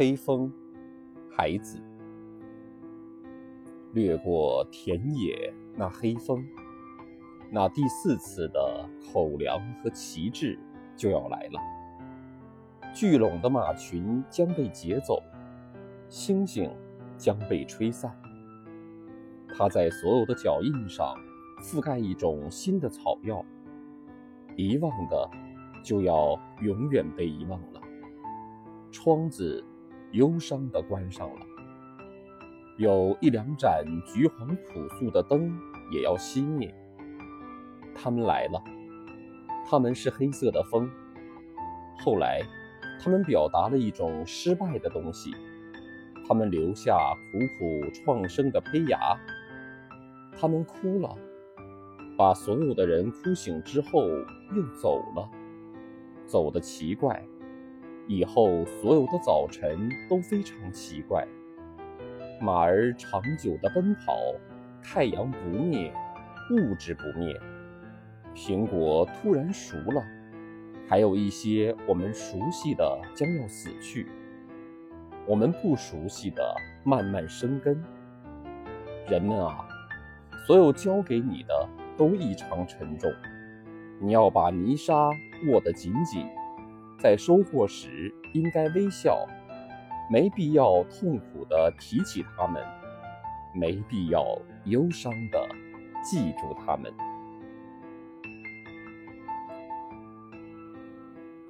黑风，孩子，掠过田野那黑风，那第四次的口粮和旗帜就要来了。聚拢的马群将被劫走，星星将被吹散。它在所有的脚印上覆盖一种新的草药，遗忘的就要永远被遗忘了。窗子忧伤地关上了，有一两盏橘黄朴素的灯也要熄灭。他们来了，他们是黑色的风。后来，他们表达了一种失败的东西，他们留下苦苦创生的胚芽。他们哭了，把所有的人哭醒之后又走了，走得奇怪。以后所有的早晨都非常奇怪。马儿长久的奔跑，太阳不灭，物质不灭。苹果突然熟了，还有一些我们熟悉的将要死去，我们不熟悉的慢慢生根。人们啊，所有交给你的都异常沉重，你要把泥沙握得紧紧。在收获时应该微笑，没必要痛苦地提起他们，没必要忧伤地记住他们。